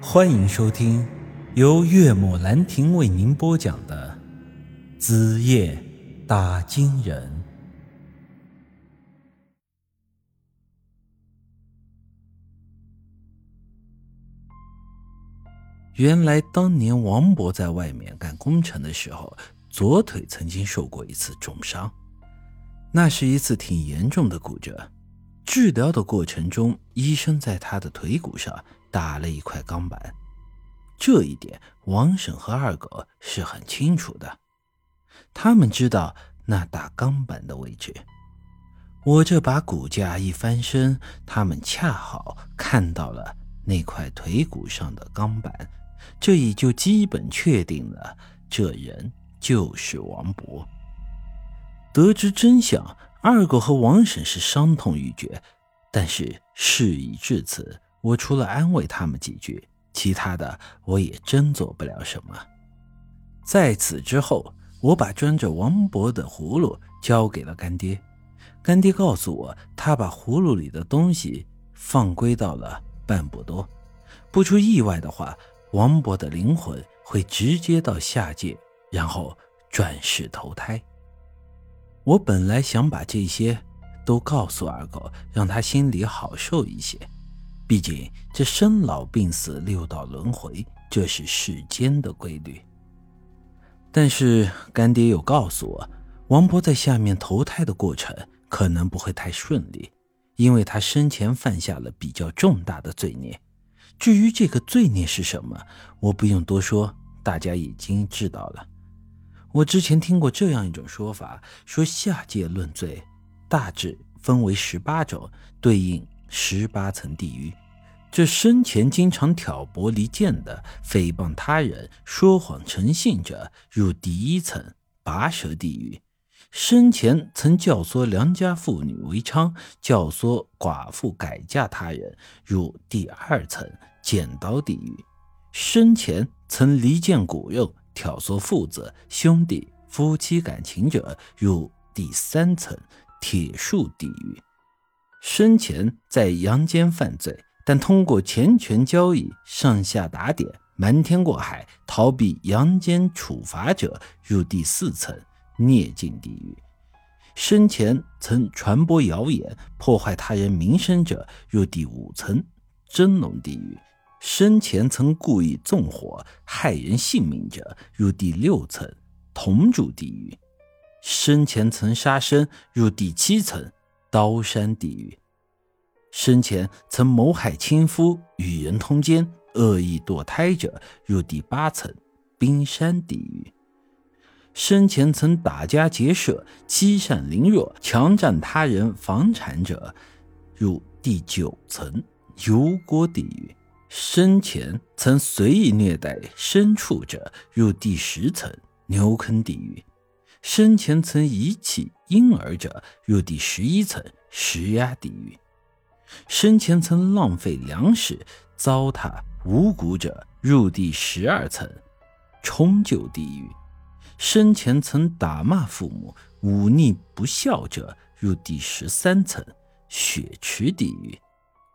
欢迎收听由岳母兰亭为您播讲的《子夜打金人》。原来当年王博在外面干工程的时候，左腿曾经受过一次重伤，那是一次挺严重的骨折。治疗的过程中，医生在他的腿骨上打了一块钢板，这一点王婶和二狗是很清楚的，他们知道那打钢板的位置。我这把骨架一翻身，他们恰好看到了那块腿骨上的钢板，这也就基本确定了这人就是王博。得知真相。二狗和王婶是伤痛欲绝，但是事已至此，我除了安慰他们几句，其他的我也真做不了什么。在此之后，我把装着王博的葫芦交给了干爹，干爹告诉我，他把葫芦里的东西放归到了半步多，不出意外的话，王博的灵魂会直接到下界，然后转世投胎。我本来想把这些都告诉二狗，让他心里好受一些。毕竟这生老病死、六道轮回，这是世间的规律。但是干爹又告诉我，王博在下面投胎的过程可能不会太顺利，因为他生前犯下了比较重大的罪孽。至于这个罪孽是什么，我不用多说，大家已经知道了。我之前听过这样一种说法，说下界论罪，大致分为十八种，对应十八层地狱。这生前经常挑拨离间的、诽谤他人、说谎成性者，入第一层拔舌地狱；生前曾教唆良家妇女为娼，教唆寡妇改嫁他人，入第二层剪刀地狱；生前曾离间骨肉。挑唆父子、兄弟、夫妻感情者入第三层铁树地狱。生前在阳间犯罪，但通过钱权交易、上下打点、瞒天过海逃避阳间处罚者入第四层孽境地狱。生前曾传播谣言、破坏他人名声者入第五层真龙地狱。生前曾故意纵火害人性命者，入第六层铜柱地狱；生前曾杀生，入第七层刀山地狱；生前曾谋害亲夫、与人通奸、恶意堕胎者，入第八层冰山地狱；生前曾打家劫舍、欺善凌弱、强占他人房产者，入第九层油锅地狱。生前曾随意虐待牲畜者，入第十层牛坑地狱；生前曾遗弃婴儿者，入第十一层石压地狱；生前曾浪费粮食、糟蹋无辜者，入第十二层冲臼地狱；生前曾打骂父母、忤逆不孝者，入第十三层血池地狱；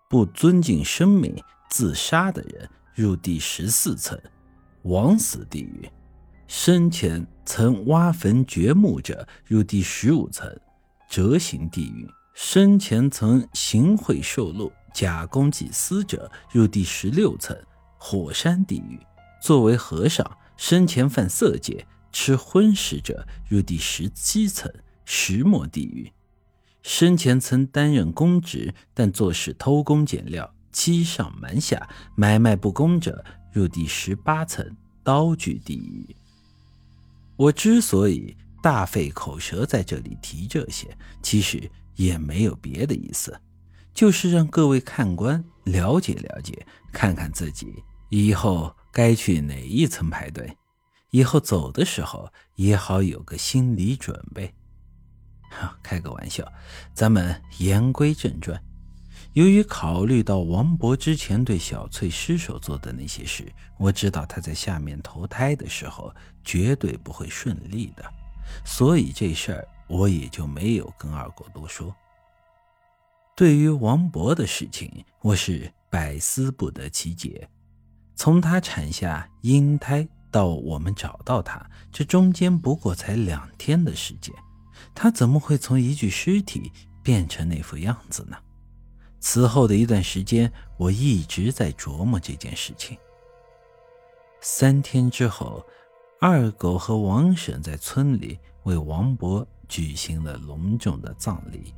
不尊敬生命。自杀的人入第十四层枉死地狱，生前曾挖坟掘墓者入第十五层折刑地狱，生前曾行贿受禄、假公济私者入第十六层火山地狱。作为和尚，生前犯色戒、吃荤食者入第十七层石磨地狱。生前曾担任公职，但做事偷工减料。欺上瞒下、买卖不公者，入第十八层刀具地狱。我之所以大费口舌在这里提这些，其实也没有别的意思，就是让各位看官了解了解，看看自己以后该去哪一层排队，以后走的时候也好有个心理准备。哈开个玩笑，咱们言归正传。由于考虑到王博之前对小翠失手做的那些事，我知道他在下面投胎的时候绝对不会顺利的，所以这事儿我也就没有跟二狗多说。对于王博的事情，我是百思不得其解。从他产下婴胎到我们找到他，这中间不过才两天的时间，他怎么会从一具尸体变成那副样子呢？此后的一段时间，我一直在琢磨这件事情。三天之后，二狗和王婶在村里为王博举行了隆重的葬礼。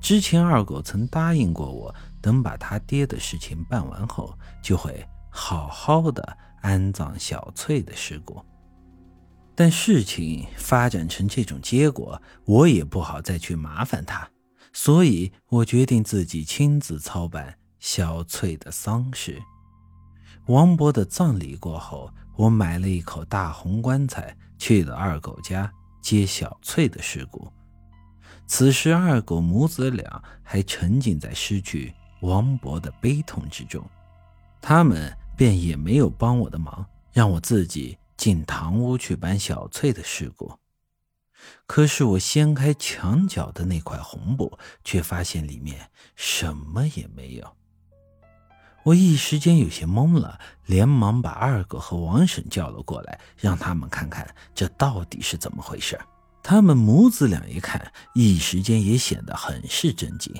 之前二狗曾答应过我，等把他爹的事情办完后，就会好好的安葬小翠的尸骨。但事情发展成这种结果，我也不好再去麻烦他，所以我决定自己亲自操办小翠的丧事。王伯的葬礼过后，我买了一口大红棺材，去了二狗家接小翠的尸骨。此时，二狗母子俩还沉浸在失去王伯的悲痛之中，他们便也没有帮我的忙，让我自己进堂屋去搬小翠的尸骨。可是，我掀开墙角的那块红布，却发现里面什么也没有。我一时间有些懵了，连忙把二狗和王婶叫了过来，让他们看看这到底是怎么回事。他们母子俩一看，一时间也显得很是震惊。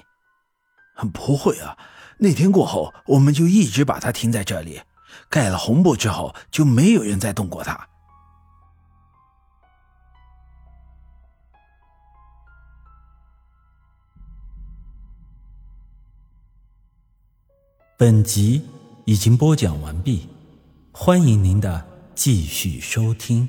不会啊，那天过后，我们就一直把它停在这里，盖了红布之后，就没有人再动过它。本集已经播讲完毕，欢迎您的继续收听。